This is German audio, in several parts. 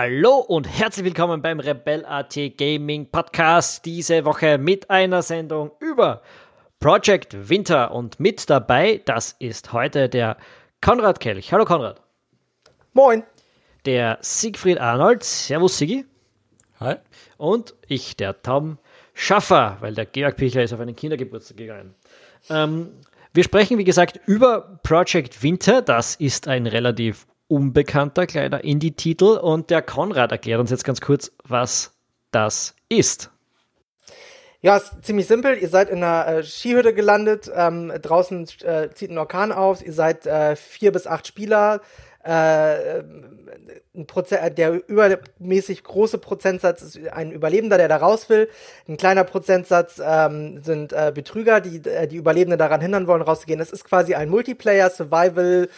Hallo und herzlich willkommen beim Rebel AT Gaming Podcast. Diese Woche mit einer Sendung über Project Winter und mit dabei, das ist heute der Konrad Kelch. Hallo Konrad. Moin. Der Siegfried Arnold. Servus Sigi. Hi. Und ich, der Tom Schaffer, weil der Georg Pichler ist auf einen Kindergeburtstag gegangen. Ähm, wir sprechen, wie gesagt, über Project Winter. Das ist ein relativ unbekannter kleiner Indie-Titel und der Konrad erklärt uns jetzt ganz kurz, was das ist. Ja, ist ziemlich simpel. Ihr seid in einer äh, Skihütte gelandet. Ähm, draußen äh, zieht ein Orkan auf. Ihr seid äh, vier bis acht Spieler. Äh, ein Proze der übermäßig große Prozentsatz ist ein Überlebender, der da raus will. Ein kleiner Prozentsatz ähm, sind äh, Betrüger, die äh, die Überlebenden daran hindern wollen, rauszugehen. Das ist quasi ein Multiplayer-Survival-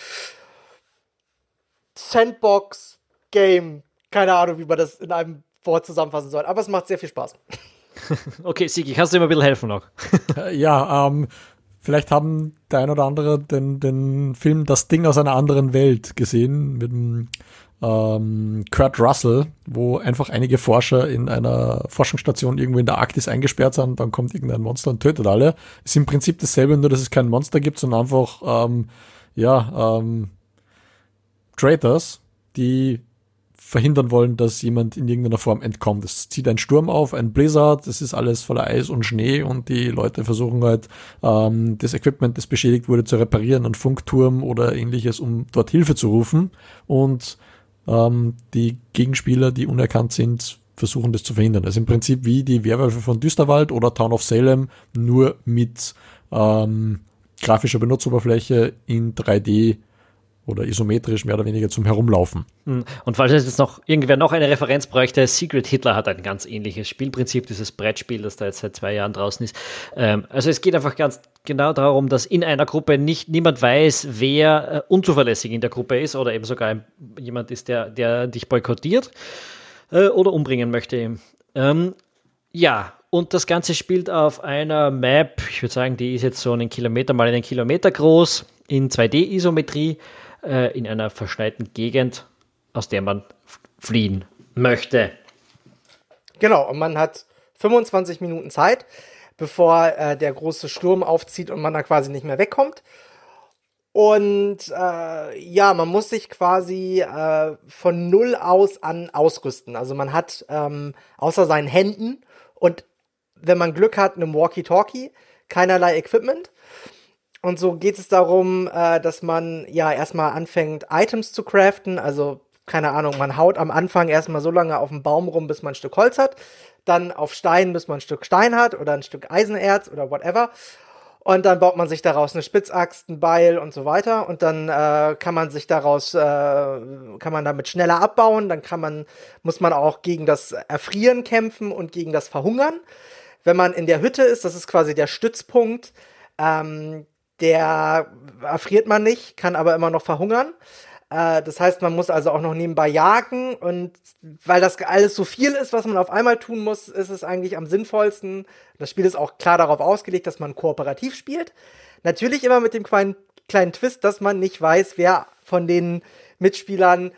Sandbox-Game. Keine Ahnung, wie man das in einem Wort zusammenfassen soll, aber es macht sehr viel Spaß. okay, Sigi, kannst du dir mal ein bisschen helfen noch? ja, ähm, vielleicht haben der ein oder andere den, den Film Das Ding aus einer anderen Welt gesehen mit dem ähm, Kurt Russell, wo einfach einige Forscher in einer Forschungsstation irgendwo in der Arktis eingesperrt sind, dann kommt irgendein Monster und tötet alle. Ist im Prinzip dasselbe, nur dass es kein Monster gibt, sondern einfach, ähm, ja, ähm, Traitors, die verhindern wollen, dass jemand in irgendeiner Form entkommt. Es zieht ein Sturm auf, ein Blizzard, es ist alles voller Eis und Schnee und die Leute versuchen halt ähm, das Equipment, das beschädigt wurde, zu reparieren, einen Funkturm oder ähnliches, um dort Hilfe zu rufen. Und ähm, die Gegenspieler, die unerkannt sind, versuchen das zu verhindern. Also im Prinzip wie die Werwölfe von Düsterwald oder Town of Salem, nur mit ähm, grafischer Benutzeroberfläche in 3D oder isometrisch mehr oder weniger zum Herumlaufen. Hm. Und falls es jetzt noch irgendwer noch eine Referenz bräuchte, Secret Hitler hat ein ganz ähnliches Spielprinzip, dieses Brettspiel, das da jetzt seit zwei Jahren draußen ist. Ähm, also es geht einfach ganz genau darum, dass in einer Gruppe nicht niemand weiß, wer äh, unzuverlässig in der Gruppe ist oder eben sogar jemand ist, der, der dich boykottiert äh, oder umbringen möchte. Ähm, ja, und das Ganze spielt auf einer Map, ich würde sagen, die ist jetzt so einen Kilometer mal einen Kilometer groß, in 2D-Isometrie äh, in einer verschneiten Gegend, aus der man fliehen möchte. Genau, und man hat 25 Minuten Zeit, bevor äh, der große Sturm aufzieht und man da quasi nicht mehr wegkommt. Und äh, ja, man muss sich quasi äh, von null aus an ausrüsten. Also man hat ähm, außer seinen Händen und wenn man Glück hat, einem Walkie-Talkie, keinerlei Equipment. Und so geht es darum, äh, dass man ja erstmal anfängt, Items zu craften. Also, keine Ahnung, man haut am Anfang erstmal so lange auf dem Baum rum, bis man ein Stück Holz hat. Dann auf Stein, bis man ein Stück Stein hat oder ein Stück Eisenerz oder whatever. Und dann baut man sich daraus eine Spitzaxt, ein Beil und so weiter. Und dann äh, kann man sich daraus, äh, kann man damit schneller abbauen. Dann kann man, muss man auch gegen das Erfrieren kämpfen und gegen das Verhungern. Wenn man in der Hütte ist, das ist quasi der Stützpunkt, ähm, der erfriert man nicht, kann aber immer noch verhungern. Äh, das heißt, man muss also auch noch nebenbei jagen und weil das alles so viel ist, was man auf einmal tun muss, ist es eigentlich am sinnvollsten. Das Spiel ist auch klar darauf ausgelegt, dass man kooperativ spielt. Natürlich immer mit dem kleinen, kleinen Twist, dass man nicht weiß, wer von den Mitspielern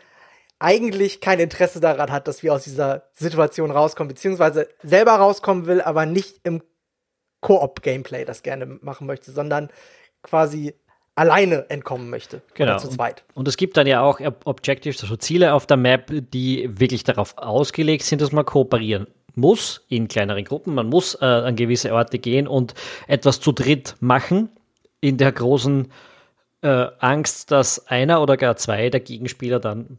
eigentlich kein Interesse daran hat, dass wir aus dieser Situation rauskommen, beziehungsweise selber rauskommen will, aber nicht im Koop-Gameplay das gerne machen möchte, sondern quasi alleine entkommen möchte. Genau. Oder zu zweit. Und es gibt dann ja auch Objectives, also Ziele auf der Map, die wirklich darauf ausgelegt sind, dass man kooperieren muss in kleineren Gruppen. Man muss äh, an gewisse Orte gehen und etwas zu dritt machen in der großen äh, Angst, dass einer oder gar zwei der Gegenspieler dann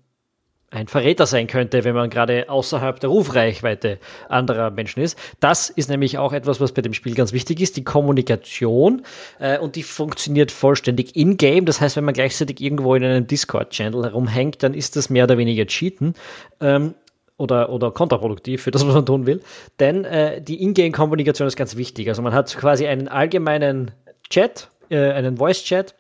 ein Verräter sein könnte, wenn man gerade außerhalb der Rufreichweite anderer Menschen ist. Das ist nämlich auch etwas, was bei dem Spiel ganz wichtig ist, die Kommunikation. Äh, und die funktioniert vollständig in-game. Das heißt, wenn man gleichzeitig irgendwo in einem Discord-Channel herumhängt, dann ist das mehr oder weniger Cheaten. Ähm, oder, oder kontraproduktiv für das, was man tun will. Denn äh, die Ingame-Kommunikation ist ganz wichtig. Also man hat quasi einen allgemeinen Chat, äh, einen Voice-Chat,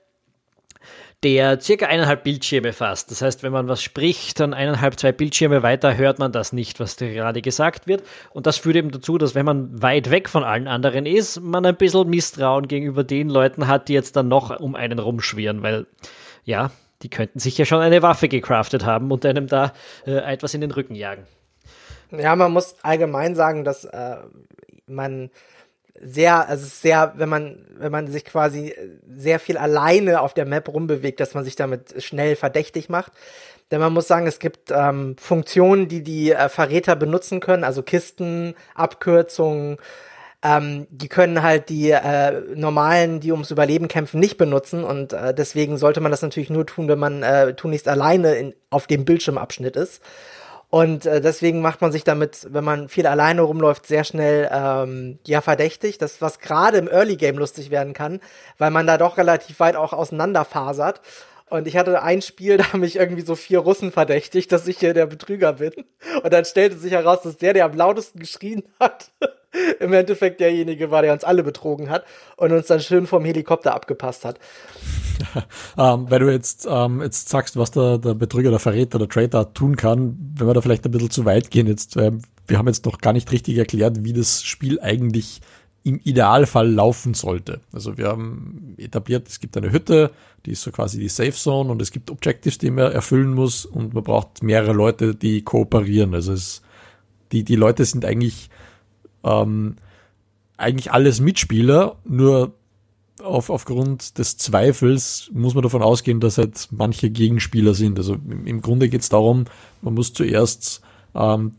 der circa eineinhalb Bildschirme fasst. Das heißt, wenn man was spricht, dann eineinhalb, zwei Bildschirme weiter hört man das nicht, was gerade gesagt wird. Und das führt eben dazu, dass wenn man weit weg von allen anderen ist, man ein bisschen Misstrauen gegenüber den Leuten hat, die jetzt dann noch um einen rumschwirren, weil ja, die könnten sich ja schon eine Waffe gecraftet haben und einem da äh, etwas in den Rücken jagen. Ja, man muss allgemein sagen, dass äh, man sehr, also sehr, wenn man, wenn man sich quasi sehr viel alleine auf der Map rumbewegt, dass man sich damit schnell verdächtig macht. Denn man muss sagen, es gibt ähm, Funktionen, die die äh, Verräter benutzen können, also Kisten, Abkürzungen, ähm, die können halt die äh, normalen, die ums Überleben kämpfen, nicht benutzen und äh, deswegen sollte man das natürlich nur tun, wenn man äh, tunlichst alleine in, auf dem Bildschirmabschnitt ist. Und äh, deswegen macht man sich damit, wenn man viel alleine rumläuft, sehr schnell ähm, ja verdächtig. Das, was gerade im Early Game lustig werden kann, weil man da doch relativ weit auch auseinanderfasert. Und ich hatte ein Spiel, da mich irgendwie so vier Russen verdächtigt, dass ich hier der Betrüger bin. Und dann stellte sich heraus, dass der, der am lautesten geschrien hat, im Endeffekt derjenige war, der uns alle betrogen hat und uns dann schön vom Helikopter abgepasst hat. ähm, weil du jetzt, ähm, jetzt sagst, was der, der Betrüger, der Verräter, der Traitor tun kann, wenn wir da vielleicht ein bisschen zu weit gehen jetzt, weil wir haben jetzt noch gar nicht richtig erklärt, wie das Spiel eigentlich im Idealfall laufen sollte. Also wir haben etabliert, es gibt eine Hütte, die ist so quasi die Safe Zone und es gibt Objectives, die man erfüllen muss und man braucht mehrere Leute, die kooperieren. Also es, die, die Leute sind eigentlich, ähm, eigentlich alles Mitspieler, nur auf, aufgrund des Zweifels muss man davon ausgehen, dass halt manche Gegenspieler sind. Also im, im Grunde geht es darum, man muss zuerst ähm,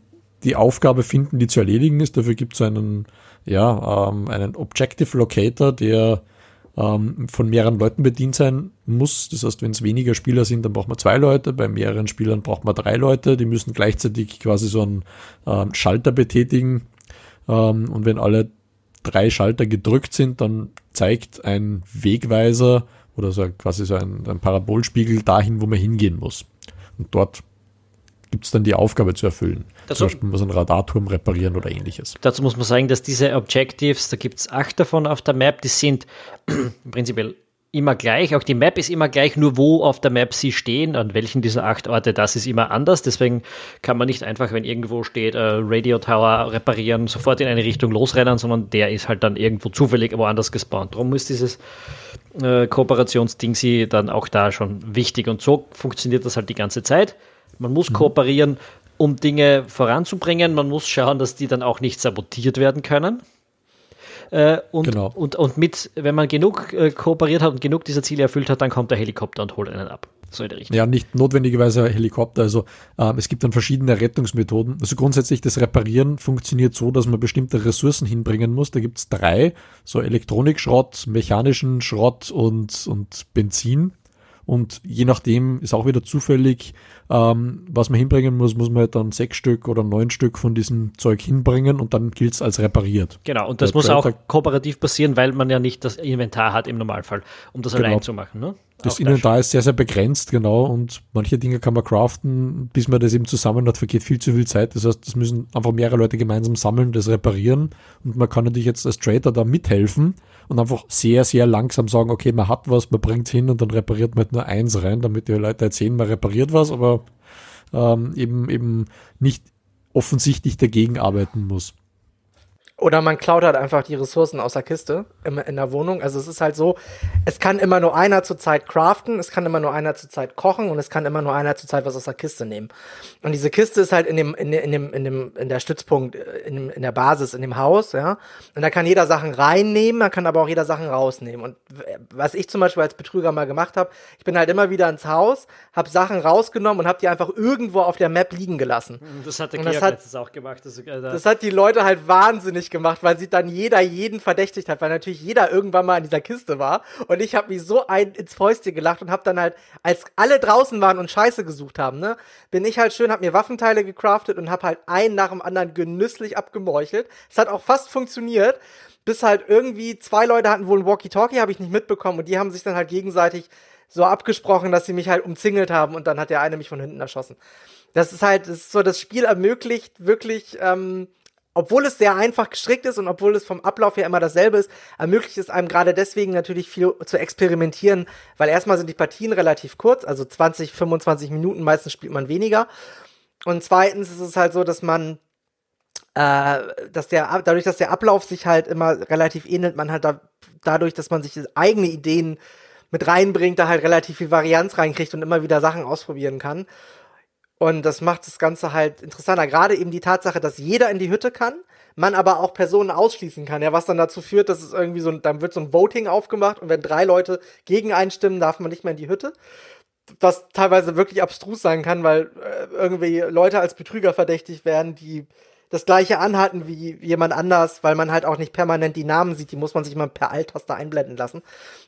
die Aufgabe finden, die zu erledigen ist. Dafür gibt es einen, ja, ähm, einen Objective Locator, der ähm, von mehreren Leuten bedient sein muss. Das heißt, wenn es weniger Spieler sind, dann braucht man zwei Leute. Bei mehreren Spielern braucht man drei Leute. Die müssen gleichzeitig quasi so einen ähm, Schalter betätigen. Ähm, und wenn alle drei Schalter gedrückt sind, dann zeigt ein Wegweiser oder so quasi so ein, ein Parabolspiegel dahin, wo man hingehen muss. Und dort gibt es dann die Aufgabe zu erfüllen. Dazu, Zum Beispiel muss ein Radarturm reparieren oder ähnliches. Dazu muss man sagen, dass diese Objectives, da gibt es acht davon auf der Map, die sind prinzipiell immer gleich. Auch die Map ist immer gleich, nur wo auf der Map sie stehen, an welchen dieser acht Orte, das ist immer anders. Deswegen kann man nicht einfach, wenn irgendwo steht, äh, Radio Tower reparieren, sofort in eine Richtung losrennen, sondern der ist halt dann irgendwo zufällig woanders gespawnt. Darum ist dieses äh, Kooperationsding sie dann auch da schon wichtig. Und so funktioniert das halt die ganze Zeit. Man muss mhm. kooperieren, um Dinge voranzubringen. Man muss schauen, dass die dann auch nicht sabotiert werden können. Äh, und, genau. und, und mit, wenn man genug äh, kooperiert hat und genug dieser Ziele erfüllt hat, dann kommt der Helikopter und holt einen ab. So in der Richtung. Ja, nicht notwendigerweise Helikopter. Also ähm, es gibt dann verschiedene Rettungsmethoden. Also grundsätzlich das Reparieren funktioniert so, dass man bestimmte Ressourcen hinbringen muss. Da gibt es drei, so Elektronikschrott, mechanischen Schrott und, und Benzin. Und je nachdem ist auch wieder zufällig, ähm, was man hinbringen muss, muss man halt dann sechs Stück oder neun Stück von diesem Zeug hinbringen und dann gilt es als repariert. Genau, und das Der muss auch kooperativ passieren, weil man ja nicht das Inventar hat im Normalfall, um das genau. allein zu machen. Ne? Das Inventar ist sehr, sehr begrenzt, genau, und manche Dinge kann man craften, bis man das eben zusammen hat, vergeht viel zu viel Zeit. Das heißt, das müssen einfach mehrere Leute gemeinsam sammeln, das reparieren und man kann natürlich jetzt als Trader da mithelfen und einfach sehr, sehr langsam sagen, okay, man hat was, man bringt hin und dann repariert man halt nur eins rein, damit die Leute erzählen, man repariert was, aber ähm, eben, eben nicht offensichtlich dagegen arbeiten muss. Oder man klaut halt einfach die Ressourcen aus der Kiste in, in der Wohnung. Also es ist halt so, es kann immer nur einer zur Zeit craften, es kann immer nur einer zur Zeit kochen und es kann immer nur einer zur Zeit was aus der Kiste nehmen. Und diese Kiste ist halt in dem, in, in dem, in dem, in der Stützpunkt, in, dem, in der Basis, in dem Haus, ja. Und da kann jeder Sachen reinnehmen, man kann aber auch jeder Sachen rausnehmen. Und was ich zum Beispiel als Betrüger mal gemacht habe, ich bin halt immer wieder ins Haus, habe Sachen rausgenommen und habe die einfach irgendwo auf der Map liegen gelassen. Das hat der Georg letztens auch gemacht. Das, äh, das hat die Leute halt wahnsinnig lustig gemacht, weil sie dann jeder jeden verdächtigt hat, weil natürlich jeder irgendwann mal in dieser Kiste war. Und ich habe mich so ein ins Fäustchen gelacht und habe dann halt, als alle draußen waren und Scheiße gesucht haben, ne, bin ich halt schön, habe mir Waffenteile gecraftet und habe halt einen nach dem anderen genüsslich abgemeuchelt. Es hat auch fast funktioniert, bis halt irgendwie zwei Leute hatten wohl ein Walkie-Talkie, habe ich nicht mitbekommen und die haben sich dann halt gegenseitig so abgesprochen, dass sie mich halt umzingelt haben und dann hat der eine mich von hinten erschossen. Das ist halt, das ist so, das Spiel ermöglicht wirklich ähm, obwohl es sehr einfach gestrickt ist und obwohl es vom Ablauf her immer dasselbe ist, ermöglicht es einem gerade deswegen natürlich viel zu experimentieren, weil erstmal sind die Partien relativ kurz, also 20, 25 Minuten, meistens spielt man weniger. Und zweitens ist es halt so, dass man äh, dass der dadurch, dass der Ablauf sich halt immer relativ ähnelt, man halt da, dadurch, dass man sich eigene Ideen mit reinbringt, da halt relativ viel Varianz reinkriegt und immer wieder Sachen ausprobieren kann. Und das macht das Ganze halt interessanter. Gerade eben die Tatsache, dass jeder in die Hütte kann, man aber auch Personen ausschließen kann, ja, was dann dazu führt, dass es irgendwie so, dann wird so ein Voting aufgemacht und wenn drei Leute gegen einstimmen, darf man nicht mehr in die Hütte. Was teilweise wirklich abstrus sein kann, weil äh, irgendwie Leute als Betrüger verdächtigt werden, die das gleiche anhatten wie jemand anders, weil man halt auch nicht permanent die Namen sieht, die muss man sich mal per Alt-Taste einblenden lassen.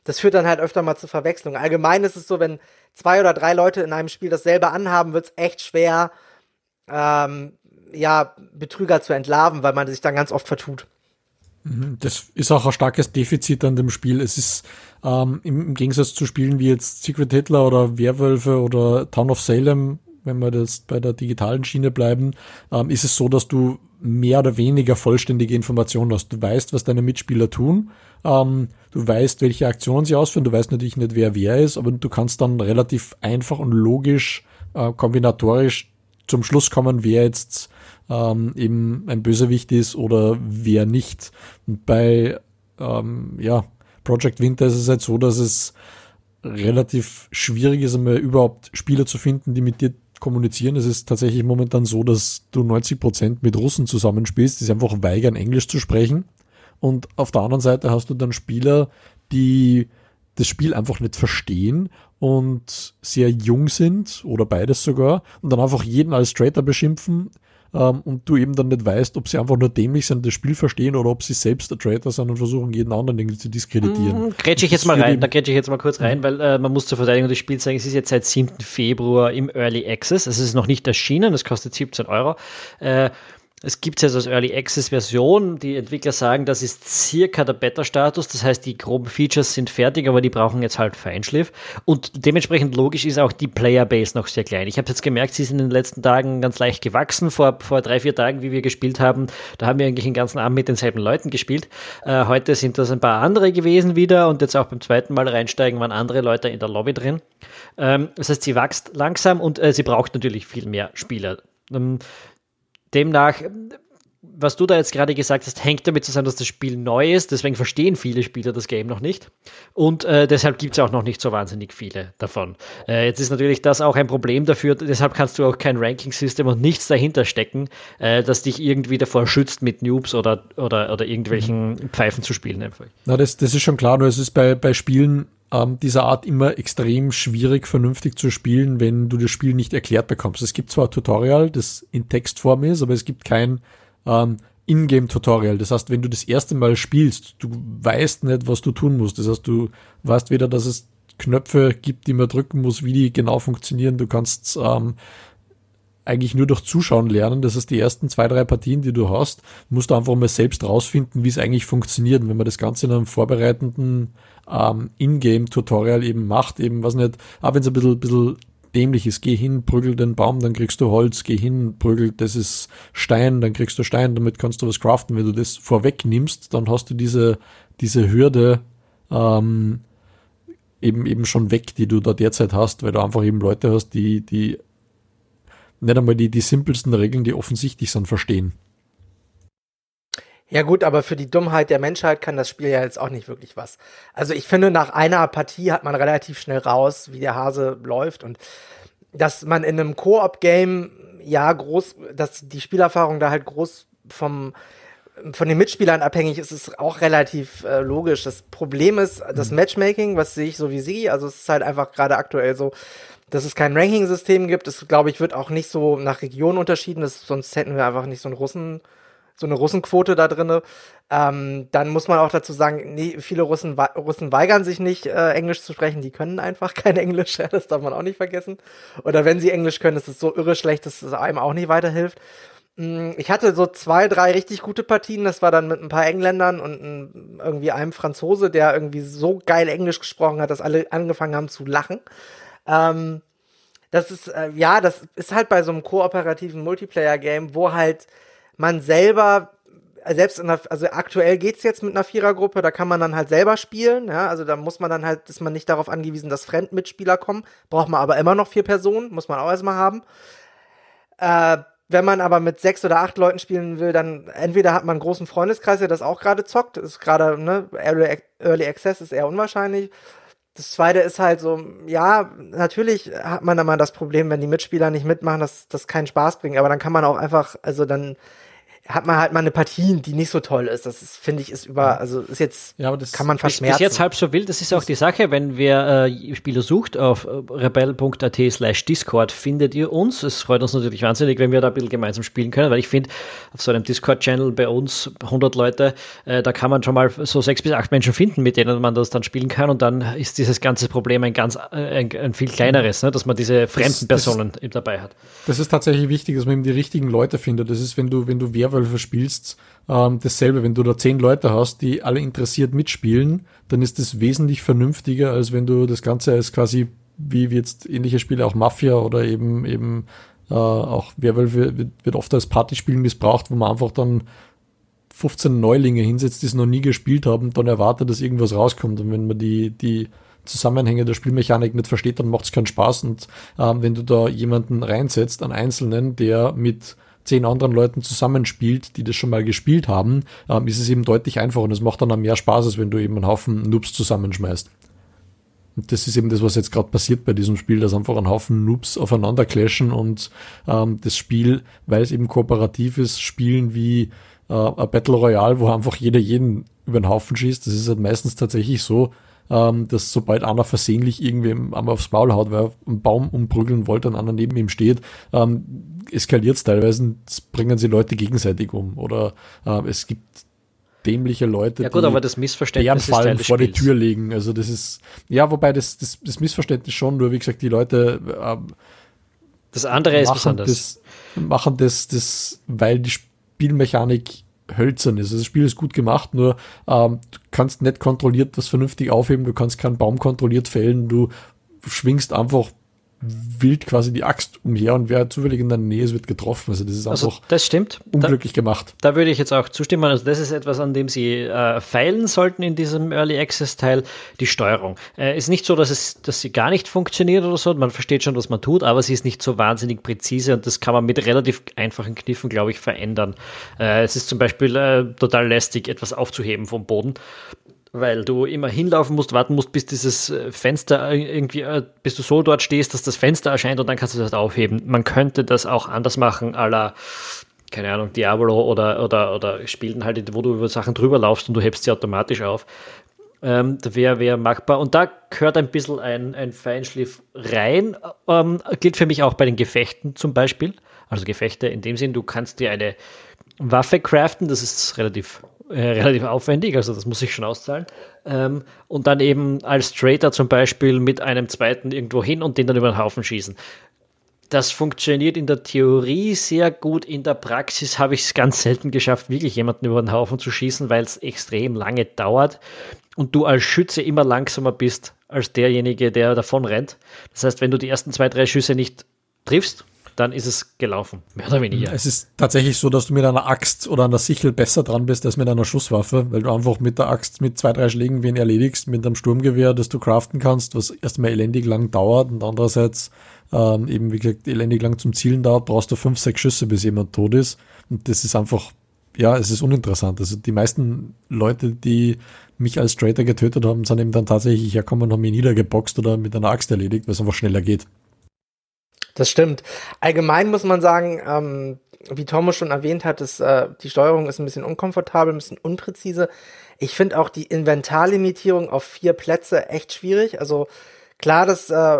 Das führt dann halt öfter mal zu Verwechslungen. Allgemein ist es so, wenn zwei oder drei Leute in einem Spiel dasselbe anhaben, wird es echt schwer, ähm, ja, Betrüger zu entlarven, weil man sich dann ganz oft vertut. Mhm, das ist auch ein starkes Defizit an dem Spiel. Es ist ähm, im, Gegensatz zu Spielen wie jetzt Secret Hitler oder Werwölfe oder Town of Salem, wenn wir das bei der digitalen Schiene bleiben, ähm, ist es so, dass du mehr oder weniger vollständige Informationen hast. Du weißt, was deine Mitspieler tun. Ähm, du weißt, welche Aktionen sie ausführen. Du weißt natürlich nicht, wer wer ist, aber du kannst dann relativ einfach und logisch, äh, kombinatorisch zum Schluss kommen, wer jetzt ähm, eben ein Bösewicht ist oder wer nicht. Und bei ähm, ja, Project Winter ist es halt so, dass es relativ schwierig ist, einmal überhaupt Spieler zu finden, die mit dir kommunizieren. Es ist tatsächlich momentan so, dass du 90 Prozent mit Russen zusammenspielst, die sich einfach weigern, Englisch zu sprechen. Und auf der anderen Seite hast du dann Spieler, die das Spiel einfach nicht verstehen und sehr jung sind oder beides sogar und dann einfach jeden als Traitor beschimpfen ähm, und du eben dann nicht weißt, ob sie einfach nur dämlich sind, das Spiel verstehen oder ob sie selbst der Traitor sind und versuchen, jeden anderen irgendwie zu diskreditieren. Mm, grätsche ich jetzt mal rein, da grätsche ich jetzt mal kurz rein, mhm. weil äh, man muss zur Verteidigung des Spiels sagen, es ist jetzt seit 7. Februar im Early Access, es ist noch nicht erschienen, es kostet 17 Euro. Äh, es gibt es jetzt als Early Access Version. Die Entwickler sagen, das ist circa der Beta-Status. Das heißt, die groben Features sind fertig, aber die brauchen jetzt halt Feinschliff. Und dementsprechend logisch ist auch die Playerbase noch sehr klein. Ich habe jetzt gemerkt, sie sind in den letzten Tagen ganz leicht gewachsen. Vor, vor drei, vier Tagen, wie wir gespielt haben, da haben wir eigentlich den ganzen Abend mit denselben Leuten gespielt. Äh, heute sind das ein paar andere gewesen wieder und jetzt auch beim zweiten Mal reinsteigen waren andere Leute in der Lobby drin. Ähm, das heißt, sie wächst langsam und äh, sie braucht natürlich viel mehr Spieler. Ähm, demnach, was du da jetzt gerade gesagt hast, hängt damit zusammen, dass das Spiel neu ist. Deswegen verstehen viele Spieler das Game noch nicht. Und äh, deshalb gibt es auch noch nicht so wahnsinnig viele davon. Äh, jetzt ist natürlich das auch ein Problem dafür. Deshalb kannst du auch kein Ranking-System und nichts dahinter stecken, äh, das dich irgendwie davor schützt, mit Noobs oder, oder, oder irgendwelchen. Pfeifen zu spielen. Einfach. Na, das, das ist schon klar. Nur es ist bei, bei Spielen ähm, dieser Art immer extrem schwierig, vernünftig zu spielen, wenn du das Spiel nicht erklärt bekommst. Es gibt zwar ein Tutorial, das in Textform ist, aber es gibt kein ähm, Ingame-Tutorial. Das heißt, wenn du das erste Mal spielst, du weißt nicht, was du tun musst. Das heißt, du weißt weder, dass es Knöpfe gibt, die man drücken muss, wie die genau funktionieren. Du kannst ähm, eigentlich nur durch Zuschauen lernen. Das heißt, die ersten zwei, drei Partien, die du hast, musst du einfach mal selbst rausfinden, wie es eigentlich funktioniert. Und wenn man das Ganze in einem vorbereitenden ähm, Ingame-Tutorial eben macht, eben, was nicht, auch wenn es ein bisschen, bisschen dämlich ist, geh hin, prügel den Baum, dann kriegst du Holz, geh hin, prügel, das ist Stein, dann kriegst du Stein, damit kannst du was craften. Wenn du das vorweg nimmst, dann hast du diese, diese Hürde ähm, eben, eben schon weg, die du da derzeit hast, weil du einfach eben Leute hast, die, die nicht einmal die, die simpelsten Regeln, die offensichtlich sind, verstehen. Ja gut, aber für die Dummheit der Menschheit kann das Spiel ja jetzt auch nicht wirklich was. Also ich finde, nach einer Partie hat man relativ schnell raus, wie der Hase läuft und dass man in einem Koop-Game ja groß, dass die Spielerfahrung da halt groß vom von den Mitspielern abhängig ist, ist auch relativ äh, logisch. Das Problem ist das mhm. Matchmaking, was sehe ich so wie sie. Also es ist halt einfach gerade aktuell so, dass es kein Ranking-System gibt. Es, glaube ich, wird auch nicht so nach Region unterschieden. Das, sonst hätten wir einfach nicht so einen Russen, so eine Russenquote da drinne. Ähm, dann muss man auch dazu sagen, nee, viele Russen, Russen weigern sich nicht, äh, Englisch zu sprechen. Die können einfach kein Englisch. das darf man auch nicht vergessen. Oder wenn sie Englisch können, ist es so irre schlecht, dass es einem auch nicht weiterhilft. Mm, ich hatte so zwei, drei richtig gute Partien. Das war dann mit ein paar Engländern und ein, irgendwie einem Franzose, der irgendwie so geil Englisch gesprochen hat, dass alle angefangen haben zu lachen. Ähm, das ist, äh, ja, das ist halt bei so einem kooperativen Multiplayer-Game, wo halt man selber, selbst in der, also aktuell geht's jetzt mit einer Vierergruppe, da kann man dann halt selber spielen, ja, also da muss man dann halt, ist man nicht darauf angewiesen, dass Fremdmitspieler kommen, braucht man aber immer noch vier Personen, muss man auch erstmal haben. Äh, wenn man aber mit sechs oder acht Leuten spielen will, dann entweder hat man einen großen Freundeskreis, der das auch gerade zockt, ist gerade, ne, Early, Access ist eher unwahrscheinlich, das zweite ist halt so, ja, natürlich hat man da mal das Problem, wenn die Mitspieler nicht mitmachen, dass das keinen Spaß bringt, aber dann kann man auch einfach, also dann hat man halt mal eine Partie, die nicht so toll ist. Das ist, finde ich, ist über, also ist jetzt, ja, aber das kann man verschmerzen. Bis jetzt halb so wild, das ist auch die Sache, wenn wer äh, Spieler sucht auf äh, rebell.at slash Discord, findet ihr uns. Es freut uns natürlich wahnsinnig, wenn wir da ein bisschen gemeinsam spielen können, weil ich finde, auf so einem Discord-Channel bei uns 100 Leute, äh, da kann man schon mal so sechs bis acht Menschen finden, mit denen man das dann spielen kann und dann ist dieses ganze Problem ein ganz, äh, ein, ein, viel kleineres, ne, dass man diese fremden das, das Personen ist, dabei hat. Das ist tatsächlich wichtig, dass man eben die richtigen Leute findet. Das ist, wenn du, wenn du Werwolf Werwölfe spielst, ähm, dasselbe. Wenn du da zehn Leute hast, die alle interessiert mitspielen, dann ist das wesentlich vernünftiger, als wenn du das Ganze als quasi, wie jetzt ähnliche Spiele, auch Mafia oder eben, eben äh, auch Werwölfe wird, wird oft als Partyspiel missbraucht, wo man einfach dann 15 Neulinge hinsetzt, die es noch nie gespielt haben, dann erwartet, dass irgendwas rauskommt. Und wenn man die, die Zusammenhänge der Spielmechanik nicht versteht, dann macht es keinen Spaß. Und ähm, wenn du da jemanden reinsetzt, einen Einzelnen, der mit zehn anderen Leuten zusammenspielt, die das schon mal gespielt haben, ähm, ist es eben deutlich einfacher und es macht dann auch mehr Spaß, als wenn du eben einen Haufen Noobs zusammenschmeißt. Und das ist eben das, was jetzt gerade passiert bei diesem Spiel, dass einfach ein Haufen Noobs aufeinander clashen und ähm, das Spiel, weil es eben kooperativ ist, spielen wie äh, ein Battle Royale, wo einfach jeder jeden über den Haufen schießt. Das ist halt meistens tatsächlich so, ähm, dass sobald einer versehentlich irgendwie einmal aufs Maul haut, weil er einen Baum umprügeln wollte und einer neben ihm steht, ähm, eskaliert es teilweise und bringen sie Leute gegenseitig um. Oder äh, es gibt dämliche Leute, ja gut, die aber das Missverständnis ist Fallen vor Spiels. die Tür legen. Also das ist, ja, wobei das, das, das Missverständnis schon, nur wie gesagt, die Leute ähm, das andere ist besonders. Das, machen das, das, weil die Spielmechanik hölzern ist. Das Spiel ist gut gemacht, nur ähm, du kannst nicht kontrolliert was vernünftig aufheben, du kannst keinen Baum kontrolliert fällen, du schwingst einfach wild quasi die Axt umher und wer zufällig in der Nähe ist, wird getroffen. Also das ist also einfach das stimmt. unglücklich da, gemacht. Da würde ich jetzt auch zustimmen. Also das ist etwas, an dem Sie äh, feilen sollten in diesem Early Access Teil. Die Steuerung äh, ist nicht so, dass es, dass sie gar nicht funktioniert oder so. Man versteht schon, was man tut, aber sie ist nicht so wahnsinnig präzise und das kann man mit relativ einfachen Kniffen, glaube ich, verändern. Äh, es ist zum Beispiel äh, total lästig, etwas aufzuheben vom Boden weil du immer hinlaufen musst, warten musst, bis dieses äh, Fenster irgendwie, äh, bis du so dort stehst, dass das Fenster erscheint und dann kannst du das aufheben. Man könnte das auch anders machen, à la, keine Ahnung, Diablo oder, oder, oder Spielen halt, wo du über Sachen drüber laufst und du hebst sie automatisch auf. Ähm, wäre wär machbar. Und da gehört ein bisschen ein, ein Feinschliff rein. Ähm, gilt für mich auch bei den Gefechten zum Beispiel. Also Gefechte in dem Sinn, du kannst dir eine Waffe craften, das ist relativ äh, relativ aufwendig, also das muss ich schon auszahlen. Ähm, und dann eben als Trader zum Beispiel mit einem zweiten irgendwo hin und den dann über den Haufen schießen. Das funktioniert in der Theorie sehr gut. In der Praxis habe ich es ganz selten geschafft, wirklich jemanden über den Haufen zu schießen, weil es extrem lange dauert und du als Schütze immer langsamer bist als derjenige, der davon rennt. Das heißt, wenn du die ersten zwei, drei Schüsse nicht triffst, dann ist es gelaufen, mehr oder weniger. Es ist tatsächlich so, dass du mit einer Axt oder einer Sichel besser dran bist als mit einer Schusswaffe, weil du einfach mit der Axt mit zwei, drei Schlägen wen erledigst, mit einem Sturmgewehr, das du craften kannst, was erstmal elendig lang dauert und andererseits ähm, eben, wie gesagt, elendig lang zum Zielen dauert, brauchst du fünf, sechs Schüsse, bis jemand tot ist. Und das ist einfach, ja, es ist uninteressant. Also die meisten Leute, die mich als Straighter getötet haben, sind eben dann tatsächlich herkommen und haben mich niedergeboxt oder mit einer Axt erledigt, weil es einfach schneller geht. Das stimmt. Allgemein muss man sagen, ähm, wie Thomas schon erwähnt hat, ist, äh, die Steuerung ist ein bisschen unkomfortabel, ein bisschen unpräzise. Ich finde auch die Inventarlimitierung auf vier Plätze echt schwierig. Also klar, das äh,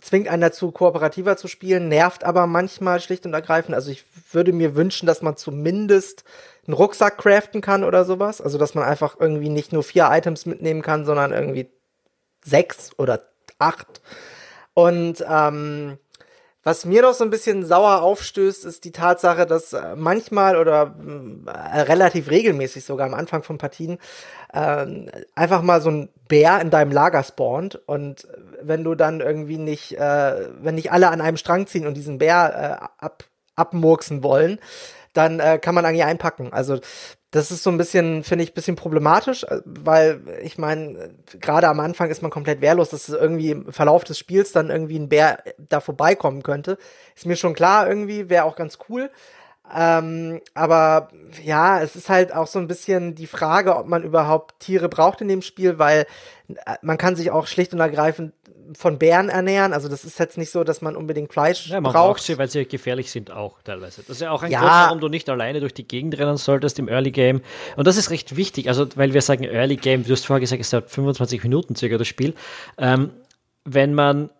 zwingt einen dazu, kooperativer zu spielen, nervt aber manchmal schlicht und ergreifend. Also ich würde mir wünschen, dass man zumindest einen Rucksack craften kann oder sowas. Also dass man einfach irgendwie nicht nur vier Items mitnehmen kann, sondern irgendwie sechs oder acht. Und ähm, was mir doch so ein bisschen sauer aufstößt, ist die Tatsache, dass äh, manchmal oder äh, relativ regelmäßig sogar am Anfang von Partien äh, einfach mal so ein Bär in deinem Lager spawnt und wenn du dann irgendwie nicht, äh, wenn nicht alle an einem Strang ziehen und diesen Bär äh, ab, abmurksen wollen, dann kann man eigentlich einpacken. Also das ist so ein bisschen, finde ich, ein bisschen problematisch, äh, weil ich meine, gerade am Anfang ist man komplett wehrlos, dass irgendwie im Verlauf des Spiels dann irgendwie ein Bär da vorbeikommen könnte. Ist mir schon klar, irgendwie, wäre auch ganz cool. Ähm, aber ja, es ist halt auch so ein bisschen die Frage, ob man überhaupt Tiere braucht in dem Spiel, weil äh, man kann sich auch schlicht und ergreifend von Bären ernähren. Also das ist jetzt nicht so, dass man unbedingt Fleisch ja, man braucht. braucht sie, weil sie gefährlich sind auch teilweise. Das ist ja auch ein Ja. Grund, warum du nicht alleine durch die Gegend rennen solltest im Early Game. Und das ist recht wichtig, also weil wir sagen Early Game, du hast vorher gesagt, es dauert 25 Minuten circa das Spiel. Ähm, wenn man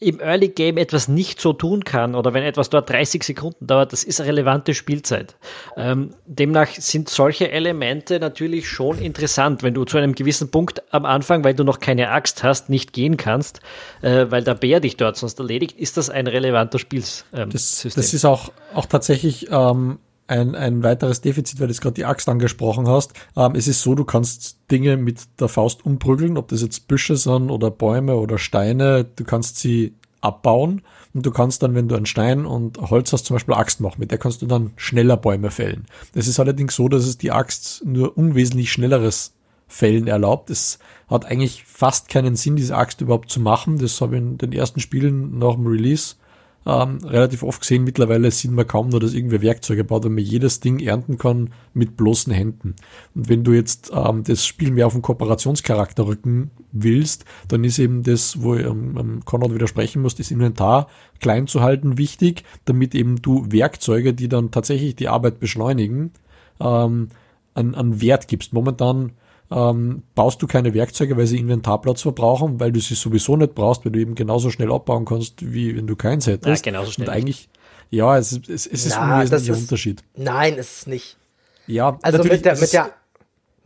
im Early Game etwas nicht so tun kann oder wenn etwas dort 30 Sekunden dauert, das ist relevante Spielzeit. Ähm, demnach sind solche Elemente natürlich schon interessant, wenn du zu einem gewissen Punkt am Anfang, weil du noch keine Axt hast, nicht gehen kannst, äh, weil der Bär dich dort sonst erledigt, ist das ein relevanter Spielsystem. Ähm, Das, das ist auch, auch tatsächlich ähm, ein, ein weiteres Defizit, weil du jetzt gerade die Axt angesprochen hast. Ähm, es ist so, du kannst Dinge mit der Faust umprügeln, ob das jetzt Büsche sind oder Bäume oder Steine, du kannst sie abbauen und du kannst dann, wenn du einen Stein und Holz hast, zum Beispiel Axt machen, mit der kannst du dann schneller Bäume fällen. Das ist allerdings so, dass es die Axt nur unwesentlich schnelleres Fällen erlaubt. Es hat eigentlich fast keinen Sinn, diese Axt überhaupt zu machen. Das habe ich in den ersten Spielen nach dem Release ähm, relativ oft gesehen. Mittlerweile sieht man kaum noch, dass irgendwer Werkzeuge baut, weil man jedes Ding ernten kann mit bloßen Händen. Und wenn du jetzt ähm, das Spiel mehr auf den Kooperationscharakter rücken willst, dann ist eben das, wo ähm, ähm, Konrad widersprechen muss, das Inventar klein zu halten wichtig, damit eben du Werkzeuge, die dann tatsächlich die Arbeit beschleunigen, ähm, an, an Wert gibst. Momentan ähm, baust du keine Werkzeuge, weil sie Inventarplatz verbrauchen, weil du sie sowieso nicht brauchst, weil du eben genauso schnell abbauen kannst, wie wenn du keins hättest. Ja, genauso schnell Und eigentlich, ja, es, ist- es, es ist Ja, ein wesentlicher ist- Unterschied. Nein, ist es nicht. Ja, Also natürlich, mit der, mit ist- der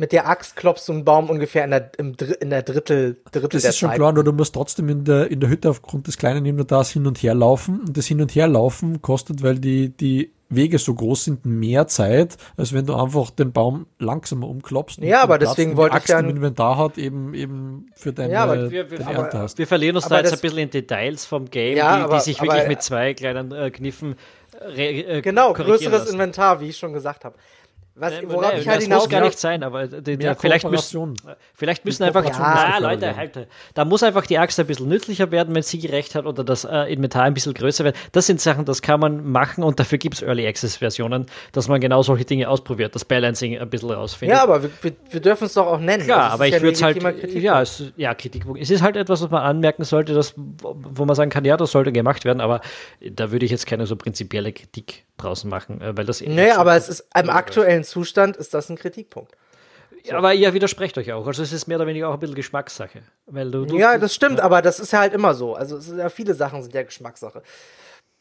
mit der Axt klopfst du einen Baum ungefähr in der, im Dr in der Drittel, Drittel Das der ist schon Zeit. klar, nur du musst trotzdem in der, in der Hütte aufgrund des kleinen Inventars hin und her laufen. Und das Hin- und Herlaufen kostet, weil die, die Wege so groß sind, mehr Zeit, als wenn du einfach den Baum langsamer umklopfst. und Ja, aber Platz, deswegen wollte die ich Axt ja- im Inventar hat, eben, eben für deine, Ja, aber wir, wir, aber, Ernte hast. wir verlieren uns Aber da jetzt ein bisschen in Details vom Game, Ja, die, aber- die sich aber- wirklich mit zwei kleinen äh, Kniffen re, äh, Genau, größeres lassen. Inventar, wie ich schon gesagt habe. Was, Nee, worauf nee, ich halt das hinaus muss gar nicht sein, aber die, die, vielleicht, müssen, vielleicht müssen einfach, na, Leute, halt, da muss einfach die Axt ein bisschen nützlicher werden, wenn sie recht hat oder das äh, Inventar ein bisschen größer wird. Das sind Sachen, das kann man machen und dafür gibt es Early Access Versionen, dass man genau solche Dinge ausprobiert, das Balancing ein bisschen rausfindet. Ja, aber wir, wir, wir dürfen es doch auch nennen. Klar, Also aber ich ja würde es halt, ja, es, ja, Kritikpunkt. Es ist halt etwas, was man anmerken sollte, dass, wo man sagen kann, ja, das sollte gemacht werden, aber da würde ich jetzt keine so prinzipielle Kritik draußen machen, äh, weil das eh Naja, aber es ist im aktuellen Zustand ist das ein Kritikpunkt. Aber ihr widersprecht euch auch. Also es ist mehr oder weniger auch ein bisschen Geschmackssache. Weil du, du, Ja, das stimmt, aber das ist ja halt immer so. Also es ja viele Sachen sind ja Geschmackssache.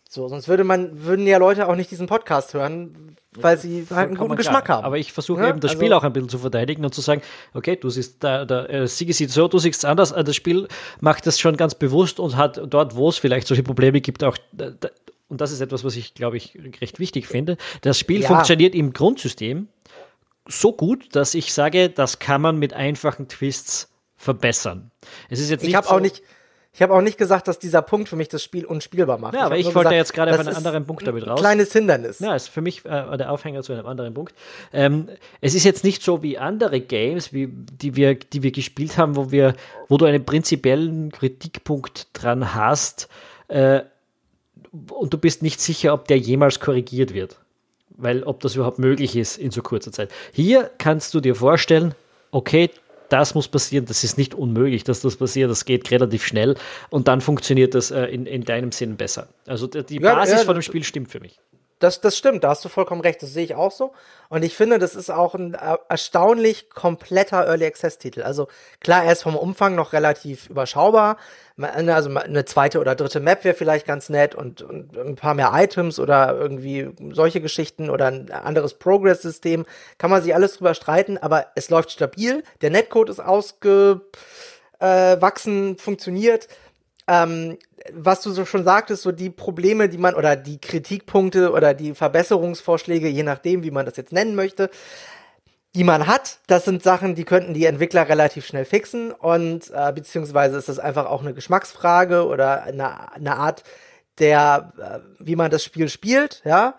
So, sonst würde man, würden ja Leute auch nicht diesen Podcast hören, weil sie halt einen guten klar. Geschmack haben. Aber ich versuche Ja, eben das also- Spiel auch ein bisschen zu verteidigen und zu sagen, okay, du siehst, da, da, äh, Sigi sieht so, du siehst anders. Äh, Das Spiel macht das schon ganz bewusst und hat dort, wo es vielleicht solche Probleme gibt, auch und das ist etwas, was ich, glaube ich, recht wichtig finde. Das Spiel Ja. funktioniert im Grundsystem so gut, dass ich sage, das kann man mit einfachen Twists verbessern. Es ist jetzt ich nicht habe so, auch nicht, ich habe auch nicht gesagt, dass dieser Punkt für mich das Spiel unspielbar macht. Ja, aber ich wollte gesagt, jetzt gerade auf einen anderen Punkt damit ein raus. Kleines Hindernis. Ja, ist für mich äh, der Aufhänger zu einem anderen Punkt. Ähm, es ist jetzt nicht so wie andere Games, wie, die, wir, die wir gespielt haben, wo, wir, wo du einen prinzipiellen Kritikpunkt dran hast äh, und du bist nicht sicher, ob der jemals korrigiert wird. Weil ob das überhaupt möglich ist in so kurzer Zeit. Hier kannst du dir vorstellen, okay, das muss passieren, das ist nicht unmöglich, dass das passiert, das geht relativ schnell und dann funktioniert das äh, in, in deinem Sinn besser. Also die die Ja, Basis ja, von dem Spiel stimmt für mich. Das, das stimmt, da hast du vollkommen recht, das sehe ich auch so. Und ich finde, das ist auch ein äh, erstaunlich kompletter Early Access Titel. Also klar, er ist vom Umfang noch relativ überschaubar. Ma- Also eine zweite oder dritte Map wäre vielleicht ganz nett und, und ein paar mehr Items oder irgendwie solche Geschichten oder ein anderes Progress-System. Kann man sich alles drüber streiten, aber es läuft stabil. Der Netcode ist ausgewachsen, äh, funktioniert ähm, was du so schon sagtest, so die Probleme, die man oder die Kritikpunkte oder die Verbesserungsvorschläge, je nachdem, wie man das jetzt nennen möchte, die man hat, das sind Sachen, die könnten die Entwickler relativ schnell fixen und äh, beziehungsweise ist das einfach auch eine Geschmacksfrage oder eine, eine Art der, äh, wie man das Spiel spielt, ja.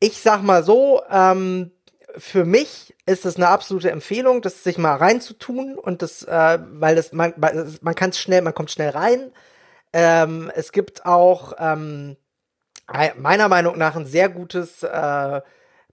Ich sag mal so, ähm, für mich ist es eine absolute Empfehlung, das sich mal reinzutun und das, äh, weil das man, man kann es schnell, man kommt schnell rein. Ähm, es gibt auch ähm, meiner Meinung nach ein sehr gutes äh,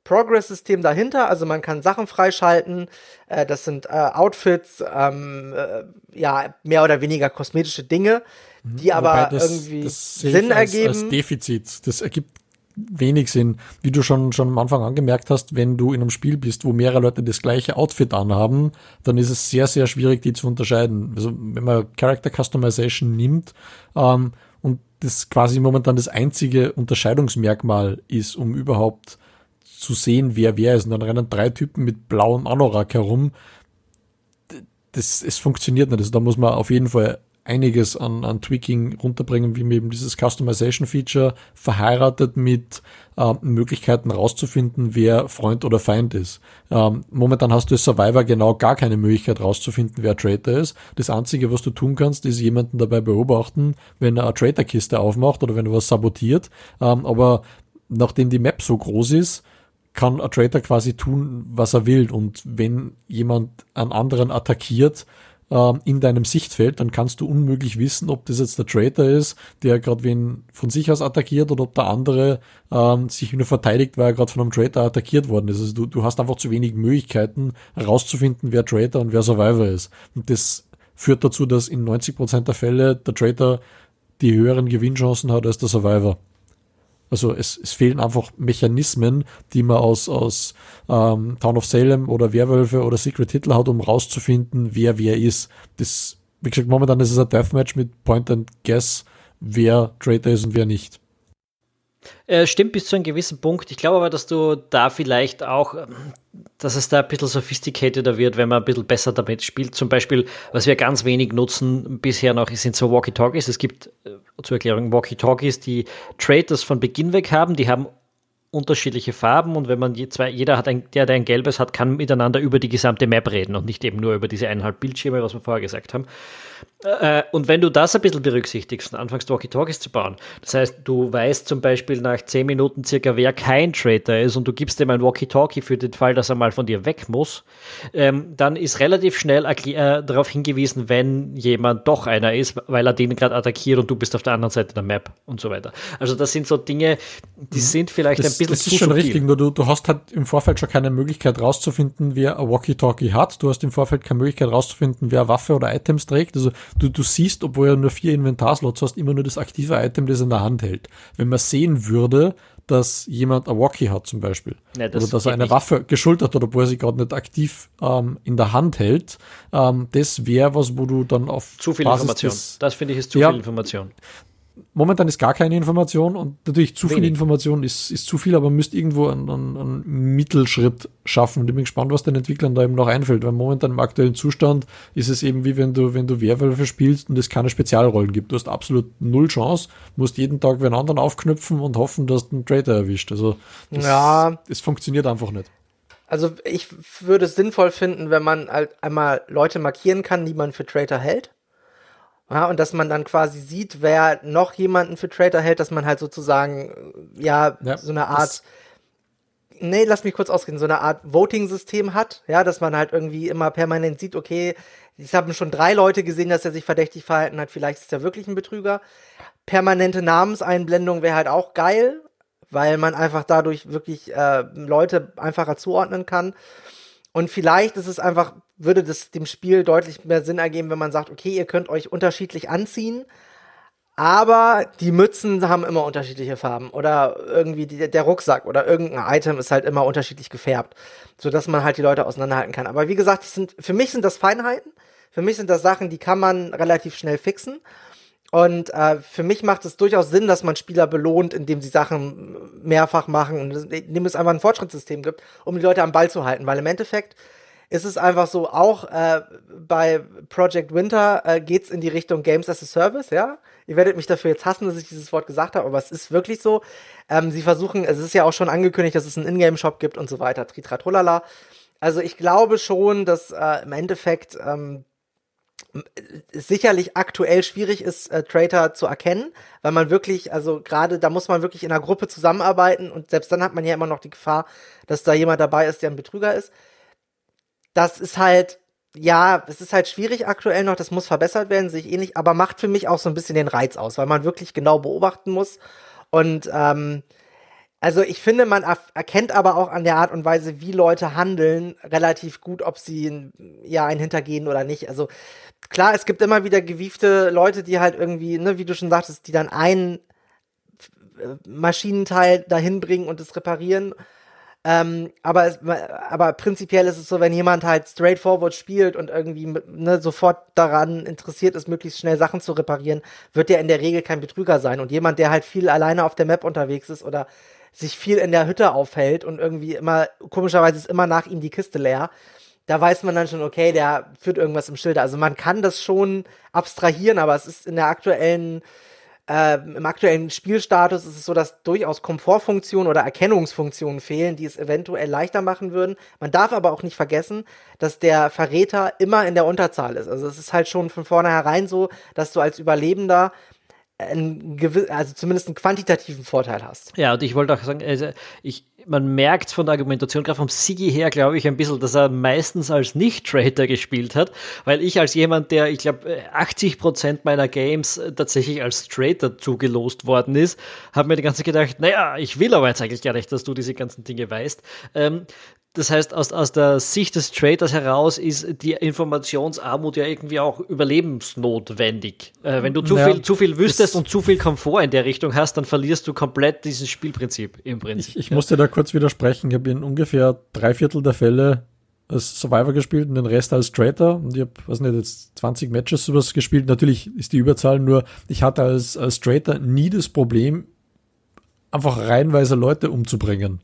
Progress-System dahinter. Also man kann Sachen freischalten. Äh, das sind äh, Outfits, ähm, äh, ja, mehr oder weniger kosmetische Dinge, mhm. die aber das, irgendwie das Sinn als, ergeben. Als Defizit. Das ergibt wenig Sinn. Wie du schon, schon am Anfang angemerkt hast, wenn du in einem Spiel bist, wo mehrere Leute das gleiche Outfit anhaben, dann ist es sehr, sehr schwierig, die zu unterscheiden. Also wenn man Character Customization nimmt ähm, und das quasi momentan das einzige Unterscheidungsmerkmal ist, um überhaupt zu sehen, wer wer ist. Und dann rennen drei Typen mit blauen Anorak herum. Das, es funktioniert nicht. Also da muss man auf jeden Fall einiges an, an Tweaking runterbringen, wie man eben dieses Customization-Feature verheiratet mit äh, Möglichkeiten rauszufinden, wer Freund oder Feind ist. Ähm, momentan hast du als Survivor genau gar keine Möglichkeit rauszufinden, wer Traitor ist. Das Einzige, was du tun kannst, ist jemanden dabei beobachten, wenn er eine Traitor-Kiste aufmacht oder wenn er was sabotiert. Ähm, aber nachdem die Map so groß ist, kann ein Traitor quasi tun, was er will. Und wenn jemand einen anderen attackiert in deinem Sichtfeld, dann kannst du unmöglich wissen, ob das jetzt der Traitor ist, der gerade wen von sich aus attackiert oder ob der andere ähm, sich nur verteidigt, weil er gerade von einem Traitor attackiert worden ist. Also du, du hast einfach zu wenig Möglichkeiten herauszufinden, wer Traitor und wer Survivor ist. Und das führt dazu, dass in 90% der Fälle der Traitor die höheren Gewinnchancen hat als der Survivor. Also es, es fehlen einfach Mechanismen, die man aus, aus ähm, Town of Salem oder Werwölfe oder Secret Hitler hat, um rauszufinden, wer wer ist. Das, wie gesagt, momentan ist es ein Deathmatch mit Point and Guess, wer Traitor ist und wer nicht. Äh, stimmt bis zu einem gewissen Punkt. Ich glaube aber, dass du da vielleicht auch, ähm, dass es da ein bisschen sophisticateder wird, wenn man ein bisschen besser damit spielt. Zum Beispiel, was wir ganz wenig nutzen bisher noch, sind so Walkie-Talkies. Es gibt äh, zur Erklärung Walkie-Talkies, die Traders von Beginn weg haben. Die haben unterschiedliche Farben und wenn man je zwei, jeder hat ein, der, der ein gelbes hat, kann miteinander über die gesamte Map reden und nicht eben nur über diese eineinhalb Bildschirme, was wir vorher gesagt haben. Äh, und wenn du das ein bisschen berücksichtigst und anfängst Walkie-Talkies zu bauen, das heißt, du weißt zum Beispiel nach zehn Minuten circa, wer kein Traitor ist und du gibst ihm ein Walkie-Talkie für den Fall, dass er mal von dir weg muss, ähm, dann ist relativ schnell äh, darauf hingewiesen, wenn jemand doch einer ist, weil er den gerade attackiert und du bist auf der anderen Seite der Map und so weiter. Also das sind so Dinge, die mhm. sind vielleicht das, ein bisschen Das ist schon richtig, nur du, du hast halt im Vorfeld schon keine Möglichkeit rauszufinden, wer ein Walkie-Talkie hat. Du hast im Vorfeld keine Möglichkeit rauszufinden, wer Waffe oder Items trägt. Also du, du siehst, obwohl er nur vier Inventarslots hast, immer nur das aktive Item, das er in der Hand hält. Wenn man sehen würde, dass jemand ein Walkie hat zum Beispiel. Ja, das oder dass er eine nicht. Waffe geschultert hat, obwohl er sie gerade nicht aktiv ähm, in der Hand hält. Ähm, das wäre was, wo du dann auf Zu viel Basis Information. Des, das finde ich ist zu ja, viel Information momentan ist gar keine Information und natürlich zu Wenig. viel Information ist, ist zu viel, aber man müsste irgendwo einen, einen, einen Mittelschritt schaffen. Und ich bin gespannt, was den Entwicklern da eben noch einfällt, weil momentan im aktuellen Zustand ist es eben wie wenn du, wenn du Werwölfe spielst und es keine Spezialrollen gibt. Du hast absolut null Chance, musst jeden Tag einen anderen aufknüpfen und hoffen, dass du einen Traitor erwischt. Also das, ja. es funktioniert einfach nicht. Also ich würde es sinnvoll finden, wenn man halt einmal Leute markieren kann, die man für Traitor hält. Ja, und dass man dann quasi sieht, wer noch jemanden für Traitor hält, dass man halt sozusagen, ja, ja so eine Art, nee, lass mich kurz ausreden, so eine Art Voting-System hat, ja, dass man halt irgendwie immer permanent sieht, okay, ich habe schon drei Leute gesehen, dass er sich verdächtig verhalten hat, vielleicht ist er wirklich ein Betrüger. Permanente Namenseinblendung wäre halt auch geil, weil man einfach dadurch wirklich äh, Leute einfacher zuordnen kann. Und vielleicht ist es einfach, würde das dem Spiel deutlich mehr Sinn ergeben, wenn man sagt, okay, ihr könnt euch unterschiedlich anziehen, aber die Mützen haben immer unterschiedliche Farben oder irgendwie die, der Rucksack oder irgendein Item ist halt immer unterschiedlich gefärbt, so dass man halt die Leute auseinanderhalten kann. Aber wie gesagt, sind, für mich sind das Feinheiten. Für mich sind das Sachen, die kann man relativ schnell fixen. Und äh, für mich macht es durchaus Sinn, dass man Spieler belohnt, indem sie Sachen mehrfach machen und indem es einfach ein Fortschrittssystem gibt, um die Leute am Ball zu halten. Weil im Endeffekt ist es einfach so, auch äh, bei Project Winter äh, geht's in die Richtung Games as a Service, ja. Ihr werdet mich dafür jetzt hassen, dass ich dieses Wort gesagt habe, aber es ist wirklich so. Ähm, sie versuchen, es ist ja auch schon angekündigt, dass es einen Ingame-Shop gibt und so weiter, tritratrolala. Also ich glaube schon, dass äh, im Endeffekt ähm, sicherlich aktuell schwierig ist, äh, Traitor zu erkennen, weil man wirklich, also gerade da muss man wirklich in einer Gruppe zusammenarbeiten und selbst dann hat man ja immer noch die Gefahr, dass da jemand dabei ist, der ein Betrüger ist. Das ist halt, ja, es ist halt schwierig aktuell noch, das muss verbessert werden, sehe ich eh nicht, aber macht für mich auch so ein bisschen den Reiz aus, weil man wirklich genau beobachten muss Und ähm, also ich finde, man erkennt aber auch an der Art und Weise, wie Leute handeln, relativ gut, ob sie ja einen hintergehen oder nicht. Also klar, es gibt immer wieder gewiefte Leute, die halt irgendwie, ne, wie du schon sagtest, die dann ein äh, Maschinenteil dahin bringen und es reparieren ähm, aber, es, aber prinzipiell ist es so, wenn jemand halt straightforward spielt und irgendwie ne, sofort daran interessiert ist, möglichst schnell Sachen zu reparieren, wird der in der Regel kein Betrüger sein. Und jemand, der halt viel alleine auf der Map unterwegs ist oder sich viel in der Hütte aufhält und irgendwie immer, komischerweise ist immer nach ihm die Kiste leer, da weiß man dann schon, okay, der führt irgendwas im Schilde. Also man kann das schon abstrahieren, aber es ist in der aktuellen äh, Im aktuellen Spielstatus ist es so, dass durchaus Komfortfunktionen oder Erkennungsfunktionen fehlen, die es eventuell leichter machen würden. Man darf aber auch nicht vergessen, dass der Verräter immer in der Unterzahl ist. Also es ist halt schon von vornherein so, dass du als Überlebender einen gewiss, also zumindest einen quantitativen Vorteil hast. Ja, und ich wollte auch sagen, also ich, man merkt von der Argumentation, gerade vom Sigi her, glaube ich, ein bisschen, dass er meistens als Nicht-Trader gespielt hat, weil ich als jemand, der, ich glaube, 80 Prozent meiner Games tatsächlich als Trader zugelost worden ist, habe mir die ganze Zeit gedacht, naja, ich will aber jetzt eigentlich gar nicht, dass du diese ganzen Dinge weißt. Ähm, das heißt, aus, aus der Sicht des Traders heraus ist die Informationsarmut ja irgendwie auch überlebensnotwendig. Äh, wenn du zu, ja, viel, zu viel wüsstest und zu viel Komfort in der Richtung hast, dann verlierst du komplett dieses Spielprinzip im Prinzip. Ich, ich ja. musste da kurz widersprechen. Ich habe in ungefähr drei Viertel der Fälle als Survivor gespielt und den Rest als Trader. Und ich habe, was nicht, jetzt 20 Matches sowas gespielt. Natürlich ist die Überzahl nur, ich hatte als, als Trader nie das Problem, einfach reihenweise Leute umzubringen.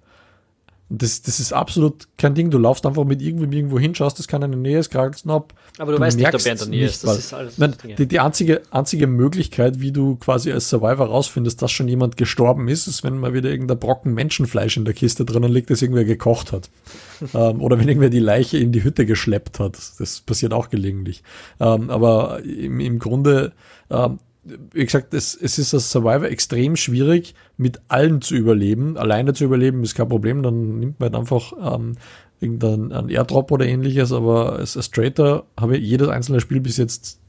Das, das ist absolut kein Ding. Du laufst einfach mit irgendwem irgendwo hin, schaust, das kann in der Nähe ist, greifst ab. Aber du, du weißt nicht, ob er in der Nähe ist. Das ist alles Nein, die, die einzige, einzige Möglichkeit, wie du quasi als Survivor rausfindest, dass schon jemand gestorben ist, ist, wenn mal wieder irgendein Brocken Menschenfleisch in der Kiste drinnen liegt, das irgendwer gekocht hat. ähm, oder wenn irgendwer die Leiche in die Hütte geschleppt hat. Das passiert auch gelegentlich. Ähm, aber im, im Grunde, ähm, wie gesagt, es, es ist als Survivor extrem schwierig, mit allen zu überleben. Alleine zu überleben ist kein Problem, dann nimmt man halt einfach ähm, irgendeinen Airdrop oder ähnliches, aber als, als Trader habe ich jedes einzelne Spiel bis jetzt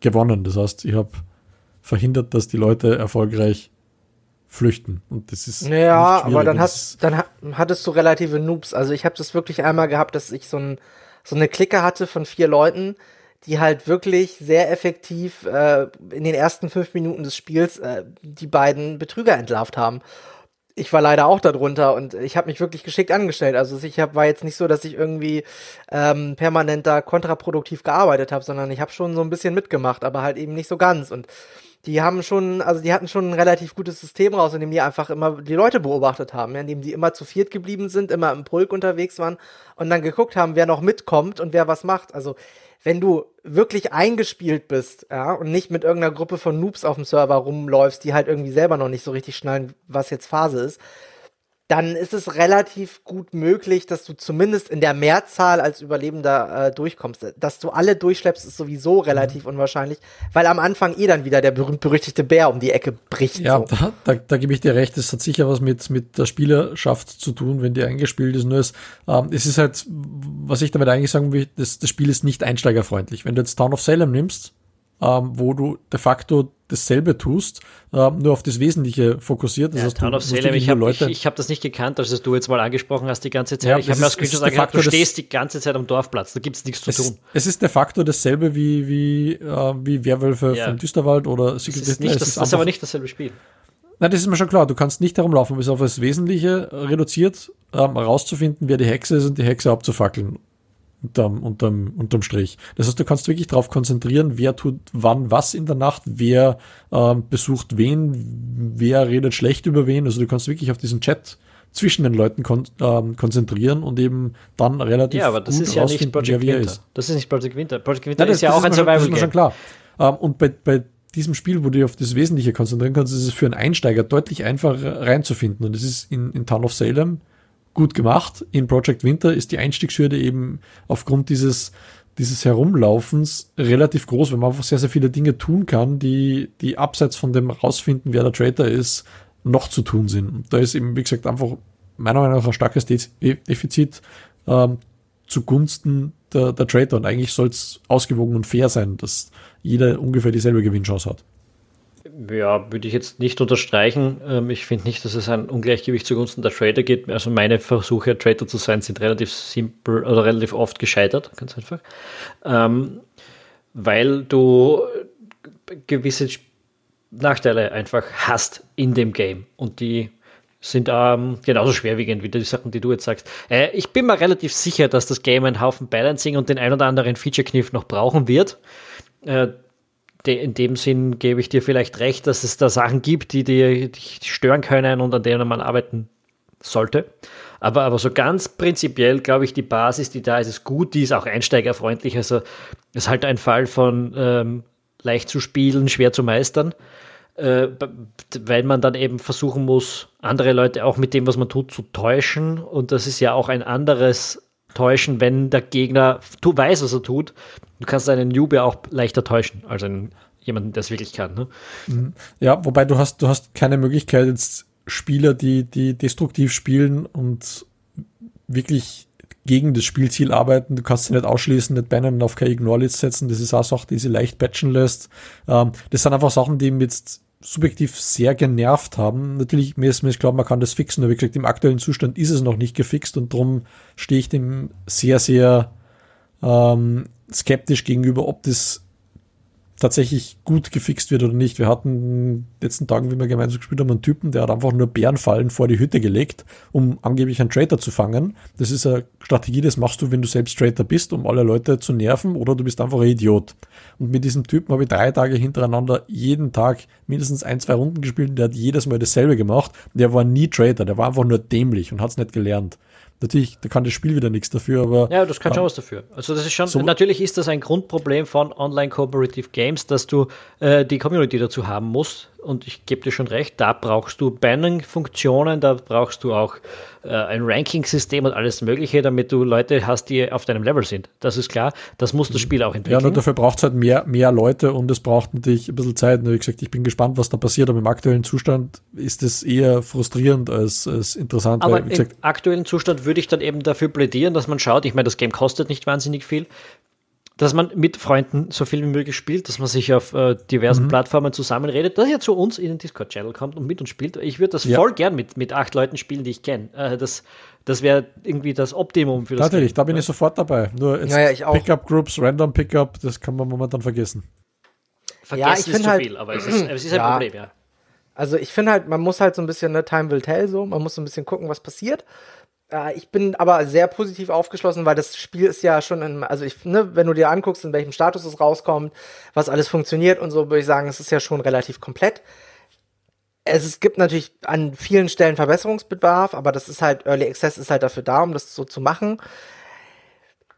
gewonnen. Das heißt, ich habe verhindert, dass die Leute erfolgreich flüchten. Und das ist. Ja, aber dann hast, dann hattest du relative Noobs. Also ich habe das wirklich einmal gehabt, dass ich so, ein, so eine Clique hatte von vier Leuten, die halt wirklich sehr effektiv äh, in den ersten fünf Minuten des Spiels äh, die beiden Betrüger entlarvt haben. Ich war leider auch darunter und ich habe mich wirklich geschickt angestellt. Also ich hab, war jetzt nicht so, dass ich irgendwie ähm, permanent da kontraproduktiv gearbeitet habe, sondern ich habe schon so ein bisschen mitgemacht, aber halt eben nicht so ganz. Und die haben schon, also die hatten schon ein relativ gutes System raus, in dem die einfach immer die Leute beobachtet haben, in dem die immer zu viert geblieben sind, immer im Pulk unterwegs waren und dann geguckt haben, wer noch mitkommt und wer was macht. Also wenn du wirklich eingespielt bist, ja, und nicht mit irgendeiner Gruppe von Noobs auf dem Server rumläufst, die halt irgendwie selber noch nicht so richtig schnallen, was jetzt Phase ist, dann ist es relativ gut möglich, dass du zumindest in der Mehrzahl als Überlebender äh, durchkommst. Dass du alle durchschleppst, ist sowieso relativ mhm. unwahrscheinlich, weil am Anfang eh dann wieder der berühmt-berüchtigte Bär um die Ecke bricht. Ja, so. da, da, da gebe ich dir recht, es hat sicher was mit, mit der Spielerschaft zu tun, wenn die eingespielt ist. Nur es, ähm, es ist halt, was ich damit eigentlich sagen will, das, das Spiel ist nicht einsteigerfreundlich. Wenn du jetzt Town of Salem nimmst, ähm, wo du de facto dasselbe tust, ähm, nur auf das Wesentliche fokussiert. Das ja, heißt, Town of Salem, ich habe ich, ich hab das nicht gekannt, als du jetzt mal angesprochen hast die ganze Zeit. Ja, ich habe mir als Screenshot angeschaut, du stehst die ganze Zeit am Dorfplatz, da gibt's nichts zu tun. Es ist de facto dasselbe wie, wie, äh, wie Werwölfe ja. von Düsterwald oder Secret das ist, nicht, das, ist, das ist aber nicht dasselbe Spiel. Nein, das ist mir schon klar. Du kannst nicht darum laufen, bis auf das Wesentliche reduziert, ähm, herauszufinden, wer die Hexe ist und die Hexe abzufackeln unterm, unterm, unterm Strich. Das heißt, du kannst wirklich darauf konzentrieren, wer tut wann was in der Nacht, wer ähm, besucht wen, wer redet schlecht über wen. Also du kannst wirklich auf diesen Chat zwischen den Leuten kon ähm, konzentrieren und eben dann relativ Ja, aber das ist ja nicht Project Winter. Ist. Das ist nicht Project Winter. Project Winter Nein, ist ja auch ein Survival Game. Das ist mir schon klar. Ähm, und bei, bei diesem Spiel, wo du dich auf das Wesentliche konzentrieren kannst, ist es für einen Einsteiger deutlich einfacher reinzufinden. Und das ist in, in Town of Salem gut gemacht. In Project Winter ist die Einstiegshürde eben aufgrund dieses, dieses Herumlaufens relativ groß, weil man einfach sehr, sehr viele Dinge tun kann, die, die abseits von dem rausfinden, wer der Trader ist, noch zu tun sind. Und da ist eben, wie gesagt, einfach meiner Meinung nach ein starkes Defizit ähm, zugunsten der, der Trader. Und eigentlich soll es ausgewogen und fair sein, dass jeder ungefähr dieselbe Gewinnchance hat Ja, würde ich jetzt nicht unterstreichen. Ähm, ich finde nicht, dass es ein Ungleichgewicht zugunsten der Trader gibt. Also meine Versuche, Trader zu sein, sind relativ simpel oder relativ oft gescheitert, ganz einfach. Ähm, weil du gewisse Nachteile einfach hast in dem Game und die sind ähm, genauso schwerwiegend wie die Sachen, die du jetzt sagst. Äh, ich bin mir relativ sicher, dass das Game einen Haufen Balancing und den ein oder anderen Feature-Kniff noch brauchen wird. Äh, in dem Sinn gebe ich dir vielleicht recht, dass es da Sachen gibt, die dich stören können und an denen man arbeiten sollte. Aber, aber so ganz prinzipiell, glaube ich, die Basis, die da ist, ist gut, die ist auch einsteigerfreundlich. Also ist halt ein Fall von ähm, leicht zu spielen, schwer zu meistern, äh, weil man dann eben versuchen muss, andere Leute auch mit dem, was man tut, zu täuschen. Und das ist ja auch ein anderes Täuschen, wenn der Gegner tu, weiß, was er tut. Du kannst einen Newbie auch leichter täuschen als einen, jemanden, der es wirklich kann. Ne? Mhm. Ja, wobei du hast, du hast keine Möglichkeit, jetzt Spieler, die, die destruktiv spielen und wirklich gegen das Spielziel arbeiten. Du kannst sie nicht ausschließen, nicht bannen und auf keine Ignore-List setzen. Das ist auch Sache, die sie leicht patchen lässt. Ähm, das sind einfach Sachen, die jetzt subjektiv sehr genervt haben. Natürlich, mir ist, mir ist klar, man kann das fixen, aber wie gesagt, im aktuellen Zustand ist es noch nicht gefixt und darum stehe ich dem sehr, sehr ähm, skeptisch gegenüber, ob das tatsächlich gut gefixt wird oder nicht. Wir hatten in den letzten Tagen, wie wir gemeinsam gespielt haben, einen Typen, der hat einfach nur Bärenfallen vor die Hütte gelegt, um angeblich einen Trader zu fangen. Das ist eine Strategie, das machst du, wenn du selbst Trader bist, um alle Leute zu nerven, oder du bist einfach ein Idiot. Und mit diesem Typen habe ich drei Tage hintereinander jeden Tag mindestens ein, zwei Runden gespielt und der hat jedes Mal dasselbe gemacht. Der war nie Trader, der war einfach nur dämlich und hat es nicht gelernt. Natürlich, da kann das Spiel wieder nichts dafür, aber. Ja, das kann schon was dafür. Also, das ist schon, so natürlich ist das ein Grundproblem von Online Cooperative Games, dass du äh, die Community dazu haben musst. Und ich gebe dir schon recht, da brauchst du Banning-Funktionen, da brauchst du auch äh, ein Ranking-System und alles Mögliche, damit du Leute hast, die auf deinem Level sind. Das ist klar, das muss das Spiel auch entwickeln. Ja, nur dafür braucht es halt mehr, mehr Leute und es braucht natürlich ein bisschen Zeit. Wie gesagt, ich bin gespannt, was da passiert, aber im aktuellen Zustand ist es eher frustrierend als, als interessant. Aber weil, gesagt, im aktuellen Zustand würde ich dann eben dafür plädieren, dass man schaut, ich meine, das Game kostet nicht wahnsinnig viel dass man mit Freunden so viel wie möglich spielt, dass man sich auf äh, diversen mhm. Plattformen zusammenredet, dass er zu uns in den Discord-Channel kommt und mit uns spielt. Ich würde das ja. voll gern mit, mit acht Leuten spielen, die ich kenne. Äh, das das wäre irgendwie das Optimum für das Natürlich, Game. da bin ich sofort dabei. Nur jetzt ja, ja, Pickup-Groups, Random Pickup, das kann man momentan vergessen. Vergessen ja, ich ist zu halt, viel, aber es ist, es ist ein Problem, ja. Also ich finde halt, man muss halt so ein bisschen, ne, Time will tell so, man muss so ein bisschen gucken, was passiert. Äh, ich bin aber sehr positiv aufgeschlossen, weil das Spiel ist ja schon in, also ich, ne, wenn du dir anguckst, in welchem Status es rauskommt, was alles funktioniert und so, würde ich sagen, es ist ja schon relativ komplett. Es, es gibt natürlich an vielen Stellen Verbesserungsbedarf, aber das ist halt, Early Access ist halt dafür da, um das so zu machen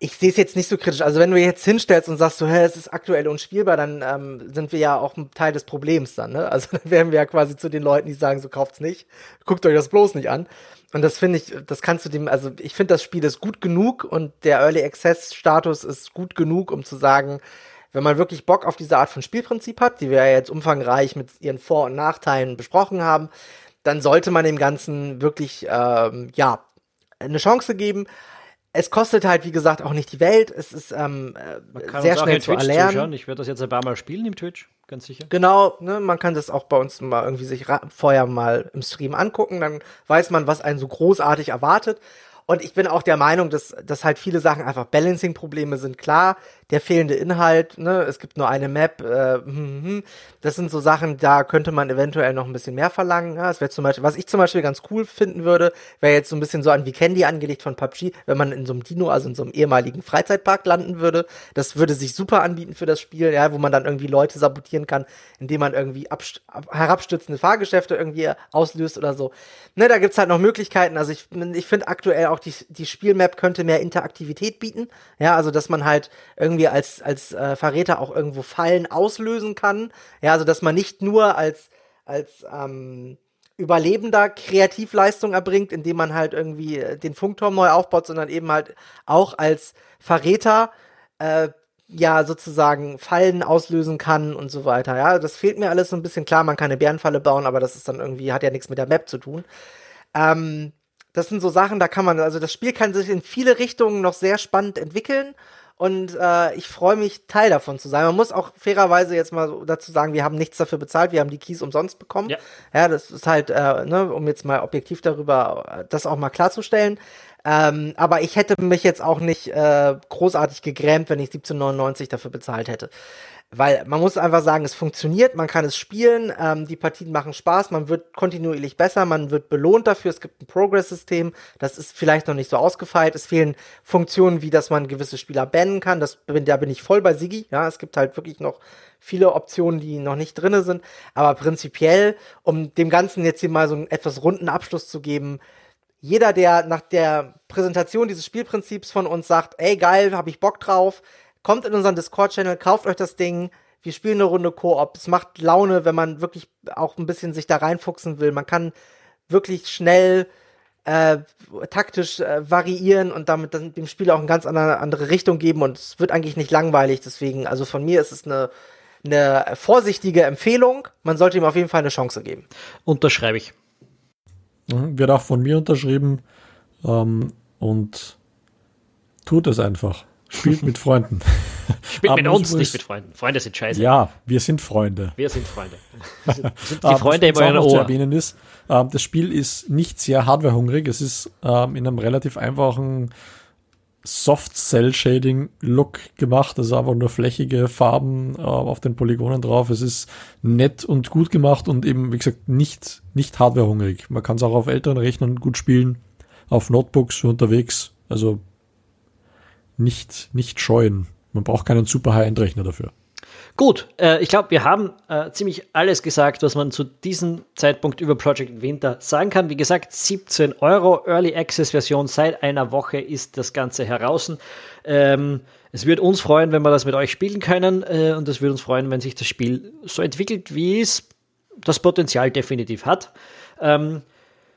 ich sehe es jetzt nicht so kritisch. Also wenn du jetzt hinstellst und sagst so, hä, es ist aktuell unspielbar, dann ähm, sind wir ja auch ein Teil des Problems dann. Ne? Also dann wären wir ja quasi zu den Leuten, die sagen, so kauft's nicht, guckt euch das bloß nicht an. Und das finde ich, das kannst du dem, also ich finde das Spiel ist gut genug und der Early Access Status ist gut genug, um zu sagen, wenn man wirklich Bock auf diese Art von Spielprinzip hat, die wir ja jetzt umfangreich mit ihren Vor- und Nachteilen besprochen haben, dann sollte man dem Ganzen wirklich ähm, ja eine Chance geben es kostet halt, wie gesagt, auch nicht die Welt. Es ist ähm, sehr schnell zu erlernen. Zuschauen. Ich werde das jetzt ein paar Mal spielen im Twitch, ganz sicher. Genau, ne, man kann das auch bei uns mal irgendwie sich vorher mal im Stream angucken. Dann weiß man, was einen so großartig erwartet. Und ich bin auch der Meinung, dass, dass halt viele Sachen einfach Balancing-Probleme sind. Klar, der fehlende Inhalt, ne, es gibt nur eine Map, äh, hm, hm, hm. das sind so Sachen, da könnte man eventuell noch ein bisschen mehr verlangen. Ja, das wäre zum Beispiel, was ich zum Beispiel ganz cool finden würde, wäre jetzt so ein bisschen so an Candy angelegt von PUBG, wenn man in so einem Dino, also in so einem ehemaligen Freizeitpark landen würde. Das würde sich super anbieten für das Spiel, ja, wo man dann irgendwie Leute sabotieren kann, indem man irgendwie herabstützende Fahrgeschäfte irgendwie auslöst oder so. Ne, da gibt's halt noch Möglichkeiten. Also ich, ich finde aktuell auch die, die Spielmap könnte mehr Interaktivität bieten. Ja, also dass man halt irgendwie als, als äh, Verräter auch irgendwo Fallen auslösen kann. Ja, also dass man nicht nur als, als ähm, Überlebender Kreativleistung erbringt, indem man halt irgendwie äh, den Funkturm neu aufbaut, sondern eben halt auch als Verräter äh, ja sozusagen Fallen auslösen kann und so weiter. Ja, das fehlt mir alles so ein bisschen klar. Man kann eine Bärenfalle bauen, aber das ist dann irgendwie hat ja nichts mit der Map zu tun. Ähm, das sind so Sachen, da kann man, also das Spiel kann sich in viele Richtungen noch sehr spannend entwickeln. und äh, ich freue mich, Teil davon zu sein. Man muss auch fairerweise jetzt mal dazu sagen, wir haben nichts dafür bezahlt, wir haben die Keys umsonst bekommen. Ja, ja das ist halt, äh, ne, um jetzt mal objektiv darüber äh, das auch mal klarzustellen. Ähm, aber ich hätte mich jetzt auch nicht äh, großartig gegrämt, wenn ich 17,99 dafür bezahlt hätte. Weil man muss einfach sagen, es funktioniert, man kann es spielen, ähm, die Partien machen Spaß, man wird kontinuierlich besser, man wird belohnt dafür, es gibt ein Progress-System, das ist vielleicht noch nicht so ausgefeilt, es fehlen Funktionen, wie dass man gewisse Spieler bannen kann, das, da bin ich voll bei Sigi, ja, es gibt halt wirklich noch viele Optionen, die noch nicht drinne sind, aber prinzipiell, um dem Ganzen jetzt hier mal so einen etwas runden Abschluss zu geben, jeder, der nach der Präsentation dieses Spielprinzips von uns sagt, ey geil, hab ich Bock drauf, kommt in unseren Discord-Channel, kauft euch das Ding. Wir spielen eine Runde Koop. Es macht Laune, wenn man wirklich auch ein bisschen sich da reinfuchsen will. Man kann wirklich schnell äh, taktisch äh, variieren und damit dem Spiel auch eine ganz andere, andere Richtung geben und es wird eigentlich nicht langweilig. Deswegen, also von mir ist es eine, eine vorsichtige Empfehlung. Man sollte ihm auf jeden Fall eine Chance geben. Unterschreibe ich. Mhm, wird auch von mir unterschrieben ähm, und tut es einfach. Spielt mit Freunden. Spielt mit uns, nicht mit Freunden. Freunde sind scheiße. Ja, wir sind Freunde. Wir sind Freunde. Wir sind, sind die Freunde im euren Ohr. Zu erwähnen ist, äh, das Spiel ist nicht sehr hardwarehungrig. Es ist ähm, in einem relativ einfachen Soft-Cell-Shading-Look gemacht. Also einfach nur flächige Farben äh, auf den Polygonen drauf. Es ist nett und gut gemacht und eben, wie gesagt, nicht, nicht hardwarehungrig. Man kann es auch auf älteren Rechnern gut spielen, auf Notebooks unterwegs. Also nicht, nicht scheuen. Man braucht keinen super High-End-Rechner dafür. Gut, äh, ich glaube, wir haben äh, ziemlich alles gesagt, was man zu diesem Zeitpunkt über Project Winter sagen kann. Wie gesagt, 17 Euro Early Access Version seit einer Woche ist das Ganze heraus. Ähm, es würde uns freuen, wenn wir das mit euch spielen können äh, und es würde uns freuen, wenn sich das Spiel so entwickelt, wie es das Potenzial definitiv hat. Ähm,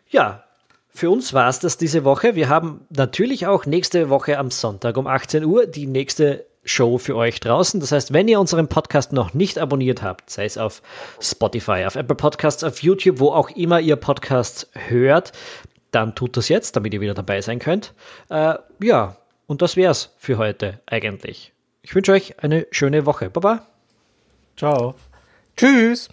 ja, für uns war es das diese Woche. Wir haben natürlich auch nächste Woche am Sonntag um 18 Uhr die nächste Show für euch draußen. Das heißt, wenn ihr unseren Podcast noch nicht abonniert habt, sei es auf Spotify, auf Apple Podcasts, auf YouTube, wo auch immer ihr Podcasts hört, dann tut das jetzt, damit ihr wieder dabei sein könnt. Äh, ja, und das wär's für heute eigentlich. Ich wünsche euch eine schöne Woche. Baba. Ciao. Tschüss.